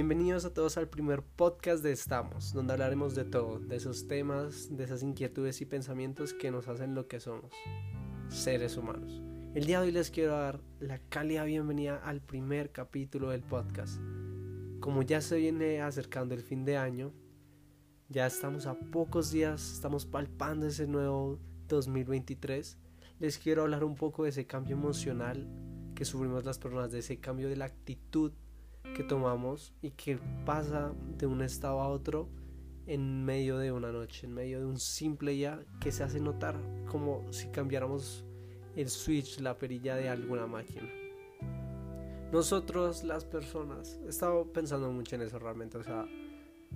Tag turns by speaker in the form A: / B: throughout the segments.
A: Bienvenidos a todos al primer podcast de Estamos, donde hablaremos de todo, de esos temas, de esas inquietudes y pensamientos que nos hacen lo que somos, seres humanos. El día de hoy les quiero dar la cálida bienvenida al primer capítulo del podcast. Como ya se viene acercando el fin de año, ya estamos a pocos días, estamos palpando ese nuevo 2023. Les quiero hablar un poco de ese cambio emocional que sufrimos las personas, de ese cambio de la actitud que tomamos y que pasa de un estado a otro en medio de una noche, en medio de un simple ya que se hace notar como si cambiáramos el switch, la perilla de alguna máquina. Nosotros las personas, he estado pensando mucho en eso realmente, o sea,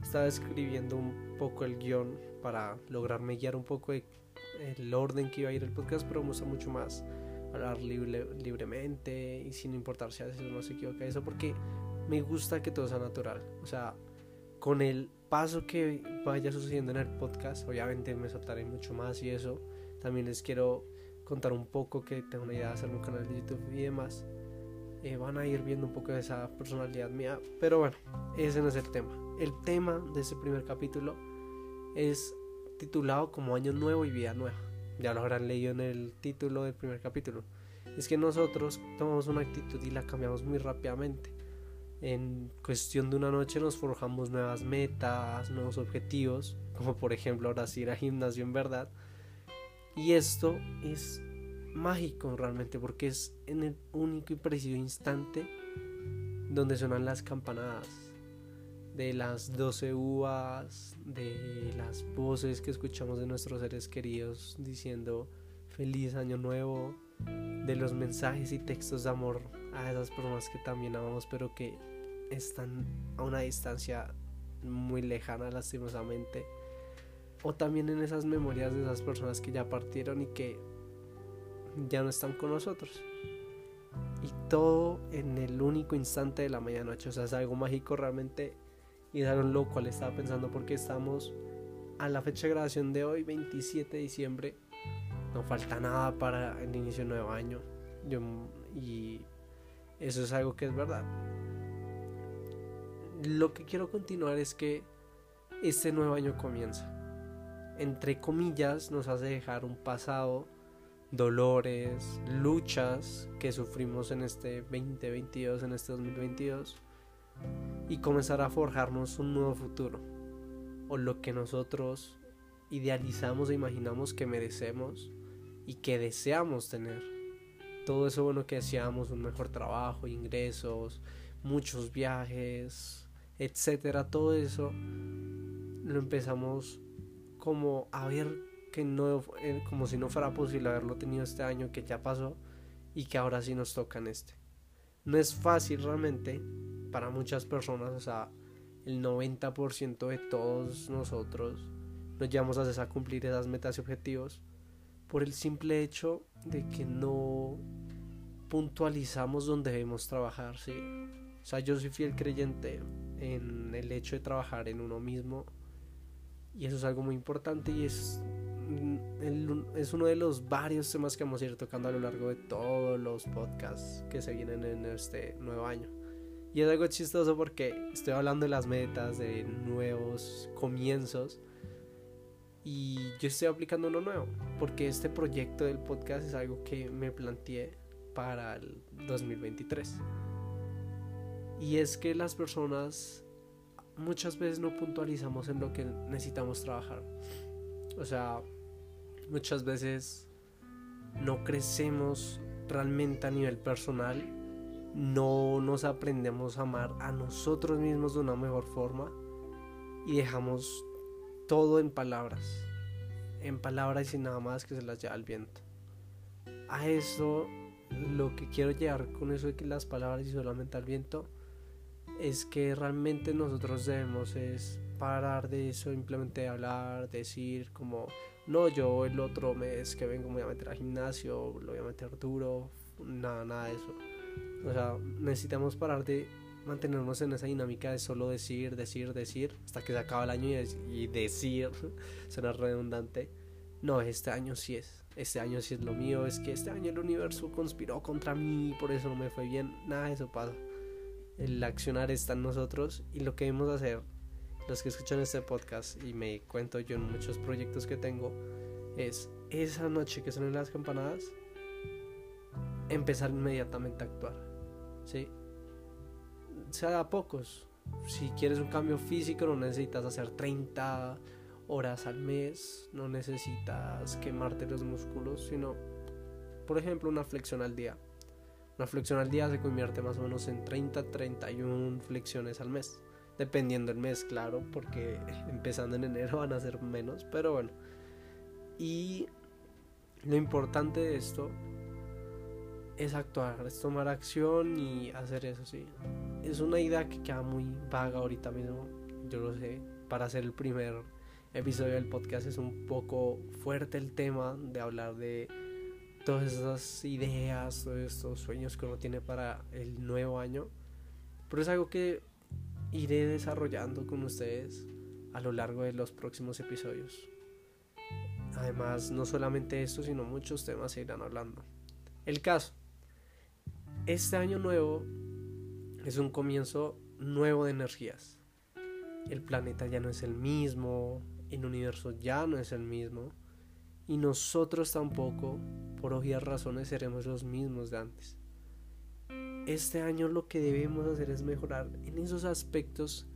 A: estaba escribiendo un poco el guion para lograrme guiar un poco el orden que iba a ir el podcast, pero me gusta mucho más hablar libremente y sin importar si a veces no se equivoca eso, porque me gusta que todo sea natural. O sea, con el paso que vaya sucediendo en el podcast, obviamente me soltaré mucho más y eso. También les quiero contar un poco que tengo una idea de hacer un canal de YouTube y demás. Eh, van a ir viendo un poco de esa personalidad mía. Pero bueno, ese no es el tema. El tema de este primer capítulo es titulado como Año Nuevo y Vida Nueva. Ya lo habrán leído en el título del primer capítulo. Es que nosotros tomamos una actitud y la cambiamos muy rápidamente en cuestión de una noche nos forjamos nuevas metas, nuevos objetivos, como por ejemplo ahora sí ir al gimnasio en verdad. Y esto es mágico realmente porque es en el único y preciso instante donde suenan las campanadas de las 12 uvas, de las voces que escuchamos de nuestros seres queridos diciendo feliz año nuevo, de los mensajes y textos de amor a esas personas que también amamos pero que están a una distancia muy lejana lastimosamente. O también en esas memorias de esas personas que ya partieron y que ya no están con nosotros. Y todo en el único instante de la medianoche. O sea es algo mágico realmente. Y es algo lo cual estaba pensando porque estamos a la fecha de grabación de hoy 27 de diciembre. No falta nada para el inicio del nuevo año. Y eso es algo que es verdad lo que quiero continuar es que este nuevo año comienza. Entre comillas nos hace dejar un pasado, dolores, luchas que sufrimos en este 2022, en este 2022, y comenzar a forjarnos un nuevo futuro, o lo que nosotros idealizamos e imaginamos que merecemos y que deseamos tener. Todo eso bueno que deseamos, un mejor trabajo, ingresos, muchos viajes, etcétera, todo eso lo empezamos como a ver que no, eh, como si no fuera posible haberlo tenido este año que ya pasó y que ahora sí nos toca en este. No es fácil realmente para muchas personas, o sea, el 90% de todos nosotros nos llevamos a cumplir esas metas y objetivos por el simple hecho de que no puntualizamos donde debemos trabajar, ¿sí? O sea, yo soy fiel creyente en el hecho de trabajar en uno mismo y eso es algo muy importante y es, mm, es uno de los varios temas que vamos a ir tocando a lo largo de todos los podcasts que se vienen en este nuevo año. Y es algo chistoso porque estoy hablando de las metas, de nuevos comienzos y yo estoy aplicando uno nuevo porque este proyecto del podcast es algo que me planteé para el 2023. Y es que las personas muchas veces no puntualizamos en lo que necesitamos trabajar. O sea, muchas veces no crecemos realmente a nivel personal, no nos aprendemos a amar a nosotros mismos de una mejor forma y dejamos todo en palabras, en palabras y nada más que se las lleva al viento. A eso lo que quiero llegar con eso de que las palabras y solamente al viento es que realmente nosotros debemos es parar de eso, simplemente hablar, decir como, no, yo el otro mes que vengo me voy a meter al gimnasio, lo voy a meter duro, nada, nada de eso. O sea, necesitamos parar de mantenernos en esa dinámica de solo decir, decir, decir, hasta que se acaba el año y, decir, suena redundante. No, este año sí es, este año sí es lo mío, es que este año el universo conspiró contra mí, por eso no me fue bien, nada de eso pasa El accionar está en nosotros y lo que debemos hacer, los que escuchan este podcast y me cuento yo en muchos proyectos que tengo, es esa noche que suenan las campanadas, empezar inmediatamente a actuar. ¿Sí? Sea a pocos. Si quieres un cambio físico, no necesitas hacer 30 horas al mes, no necesitas quemarte los músculos, sino, por ejemplo, una flexión al día. Una flexión al día se convierte más o menos en 30, 31 flexiones al mes. Dependiendo del mes, claro, porque empezando en enero van a ser menos, pero bueno. Y lo importante de esto es actuar, es tomar acción y hacer eso, sí. Es una idea que queda muy vaga ahorita mismo, yo lo sé. Para hacer el primer episodio del podcast es un poco fuerte el tema de hablar de todas esas ideas, todos estos sueños que uno tiene para el nuevo año. Pero es algo que iré desarrollando con ustedes a lo largo de los próximos episodios. Además, no solamente esto, sino muchos temas se irán hablando. El caso. Este año nuevo es un comienzo nuevo de energías. El planeta ya no es el mismo, el universo ya no es el mismo, y nosotros tampoco, por obvias razones, seremos los mismos de antes. Este año lo que debemos hacer es mejorar en esos aspectos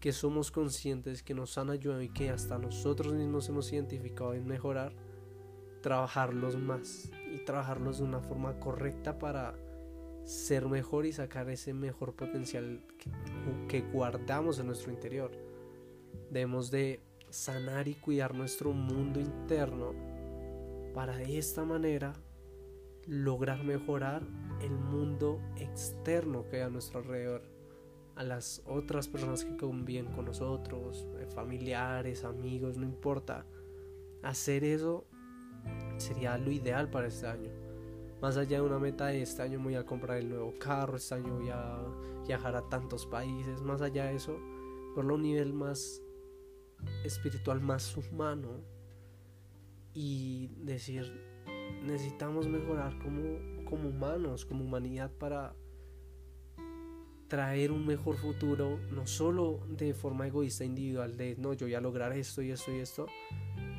A: que somos conscientes que nos han ayudado y que hasta nosotros mismos hemos identificado en mejorar, trabajarlos más y trabajarlos de una forma correcta para ser mejor y sacar ese mejor potencial que, guardamos en nuestro interior. Debemos de sanar y cuidar nuestro mundo interno para de esta manera lograr mejorar el mundo externo que hay a nuestro alrededor a las otras personas que conviven con nosotros, eh, familiares, amigos, no importa. Hacer eso sería lo ideal para este año. Más allá de una meta de este año voy a comprar el nuevo carro, este año voy a viajar a tantos países, más allá de eso, por un nivel más espiritual, más humano y decir, necesitamos mejorar como, como humanos, como humanidad para traer un mejor futuro, no solo de forma egoísta individual, de no, yo voy a lograr esto y esto y esto,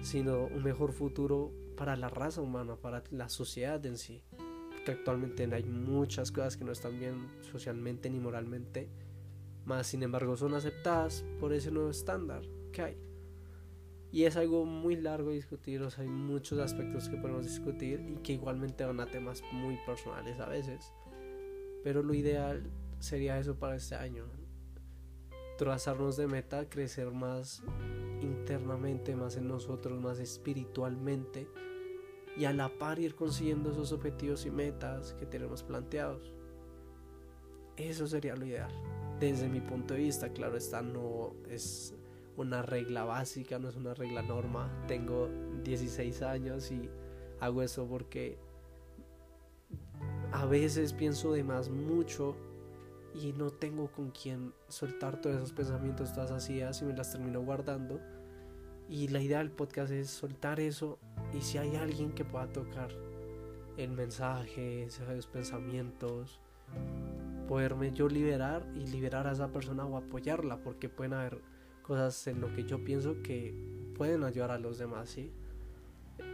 A: sino un mejor futuro para la raza humana, para la sociedad en sí. Porque actualmente hay muchas cosas que no están bien socialmente ni moralmente, más sin embargo son aceptadas por ese nuevo estándar que hay. Y es algo muy largo de discutir, o sea, hay muchos aspectos que podemos discutir y que igualmente van a temas muy personales a veces. Pero lo ideal sería eso para este año. Trazarnos de meta, crecer más internamente, más en nosotros, más espiritualmente y a la par ir consiguiendo esos objetivos y metas que tenemos planteados. Eso sería lo ideal. Desde mi punto de vista, claro, esta no es una regla básica, no es una regla norma. Tengo 16 años y hago eso porque a veces pienso de más mucho y no tengo con quién soltar todos esos pensamientos, todas esas y me las termino guardando. Y la idea del podcast es soltar eso y si hay alguien que pueda tocar el mensaje, esos pensamientos, poderme yo liberar y liberar a esa persona o apoyarla porque pueden haber cosas en lo que yo pienso que pueden ayudar a los demás, ¿sí?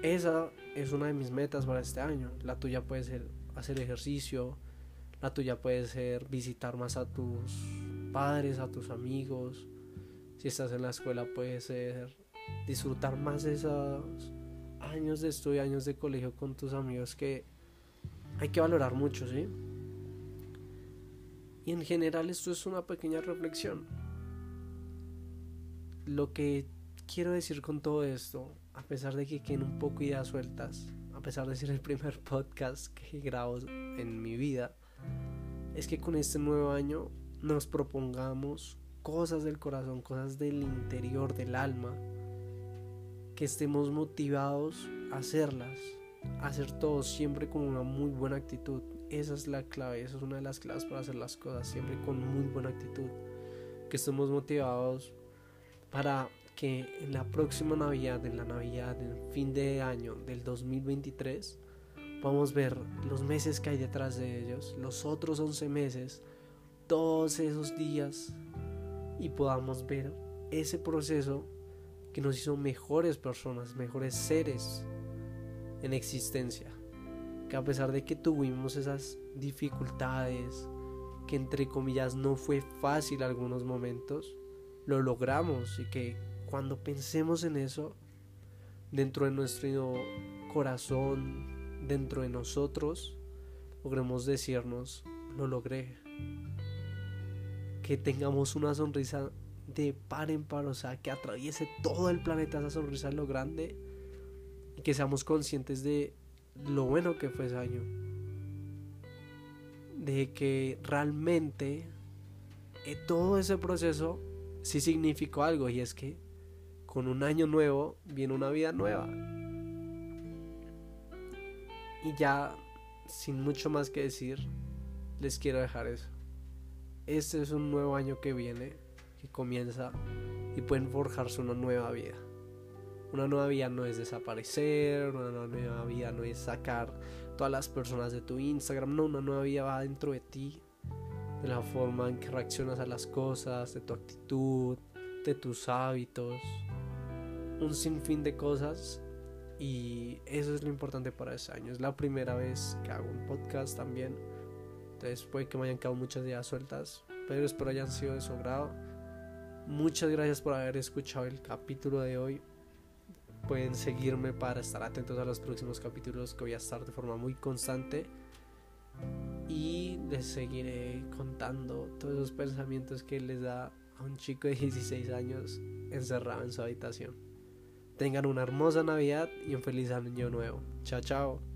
A: Esa es una de mis metas para este año. La tuya puede ser hacer ejercicio, la tuya puede ser visitar más a tus padres, a tus amigos. Si estás en la escuela puede ser disfrutar más de esos años de estudio, años de colegio con tus amigos que hay que valorar mucho, ¿sí? Y en general esto es una pequeña reflexión. Lo que quiero decir con todo esto, a pesar de que queden un poco ideas sueltas, a pesar de ser el primer podcast que grabo en mi vida, es que con este nuevo año nos propongamos cosas del corazón, cosas del interior del alma, que estemos motivados a hacerlas, a hacer todo siempre con una muy buena actitud. Esa es la clave, esa es una de las claves para hacer las cosas, siempre con muy buena actitud. Que estemos motivados para que en la próxima Navidad, en la Navidad, en fin de año del 2023, Podemos ver los meses que hay detrás de ellos, los otros 11 meses, todos esos días y podamos ver ese proceso que nos hizo mejores personas, mejores seres en existencia. Que a pesar de que tuvimos esas dificultades, que entre comillas no fue fácil algunos momentos, lo logramos y que cuando pensemos en eso, dentro de nuestro corazón, dentro de nosotros, logremos decirnos, lo logré. Que tengamos una sonrisa de par en par, o sea, que atraviese todo el planeta esa sonrisa lo grande y que seamos conscientes de lo bueno que fue ese año. De que realmente eh, todo ese proceso sí significó algo y es que con un año nuevo viene una vida nueva. Y ya, sin mucho más que decir, les quiero dejar eso. Este es un nuevo año que viene, que comienza y pueden forjarse una nueva vida. Una nueva vida no es desaparecer, una nueva vida no es sacar todas las personas de tu Instagram, no, una nueva vida va dentro de ti, de la forma en que reaccionas a las cosas, de tu actitud, de tus hábitos, un sinfín de cosas y eso es lo importante para ese año. Es la primera vez que hago un podcast también, entonces puede que me hayan quedado muchas ideas sueltas, pero espero hayan sido de su grado. Muchas gracias por haber escuchado el capítulo de hoy. Pueden seguirme para estar atentos a los próximos capítulos que voy a estar de forma muy constante. Les seguiré contando todos esos pensamientos que les da a un chico de 16 años encerrado en su habitación. Tengan una hermosa Navidad y un feliz año nuevo. Chao, chao.